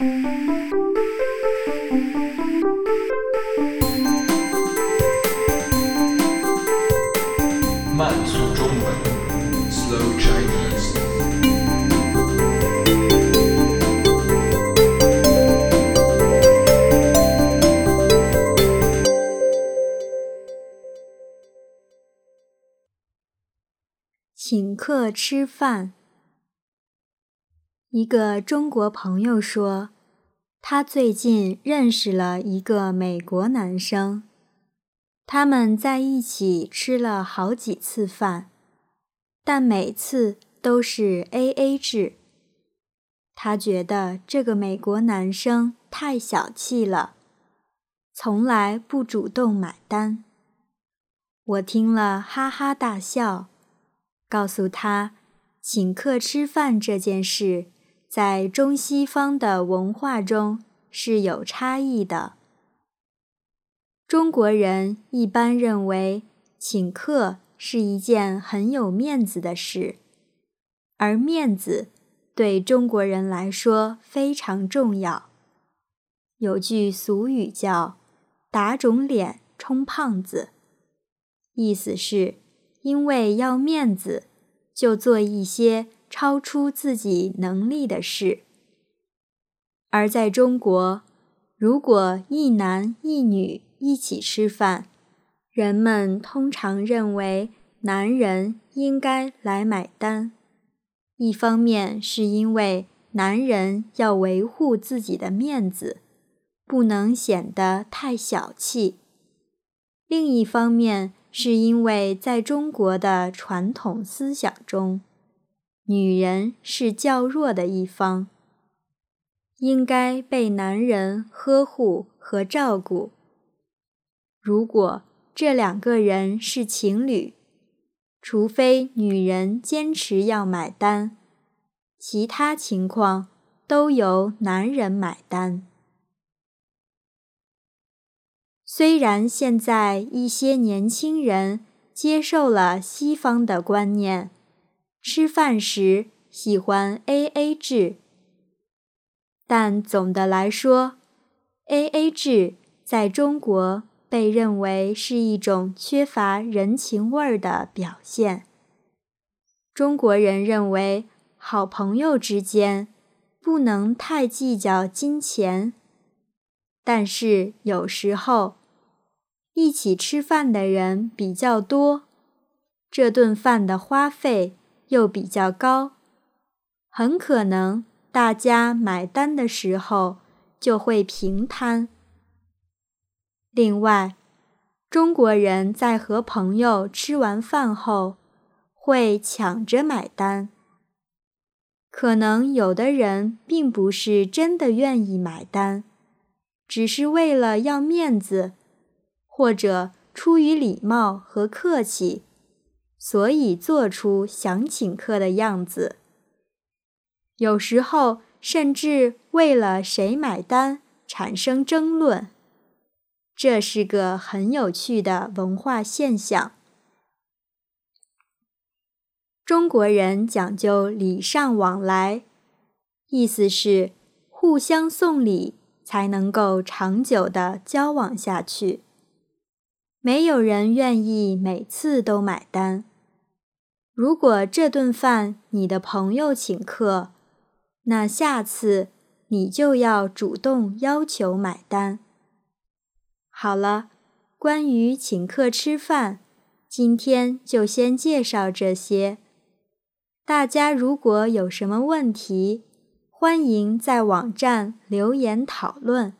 慢速中文，Slow Chinese。请客吃饭。一个中国朋友说，他最近认识了一个美国男生，他们在一起吃了好几次饭，但每次都是 A.A 制。他觉得这个美国男生太小气了，从来不主动买单。我听了哈哈大笑，告诉他，请客吃饭这件事。在中西方的文化中是有差异的。中国人一般认为请客是一件很有面子的事，而面子对中国人来说非常重要。有句俗语叫“打肿脸充胖子”，意思是因为要面子，就做一些。超出自己能力的事。而在中国，如果一男一女一起吃饭，人们通常认为男人应该来买单。一方面是因为男人要维护自己的面子，不能显得太小气；另一方面是因为在中国的传统思想中。女人是较弱的一方，应该被男人呵护和照顾。如果这两个人是情侣，除非女人坚持要买单，其他情况都由男人买单。虽然现在一些年轻人接受了西方的观念。吃饭时喜欢 A.A 制，但总的来说，A.A 制在中国被认为是一种缺乏人情味儿的表现。中国人认为，好朋友之间不能太计较金钱，但是有时候一起吃饭的人比较多，这顿饭的花费。又比较高，很可能大家买单的时候就会平摊。另外，中国人在和朋友吃完饭后会抢着买单，可能有的人并不是真的愿意买单，只是为了要面子，或者出于礼貌和客气。所以做出想请客的样子，有时候甚至为了谁买单产生争论，这是个很有趣的文化现象。中国人讲究礼尚往来，意思是互相送礼才能够长久的交往下去。没有人愿意每次都买单。如果这顿饭你的朋友请客，那下次你就要主动要求买单。好了，关于请客吃饭，今天就先介绍这些。大家如果有什么问题，欢迎在网站留言讨论。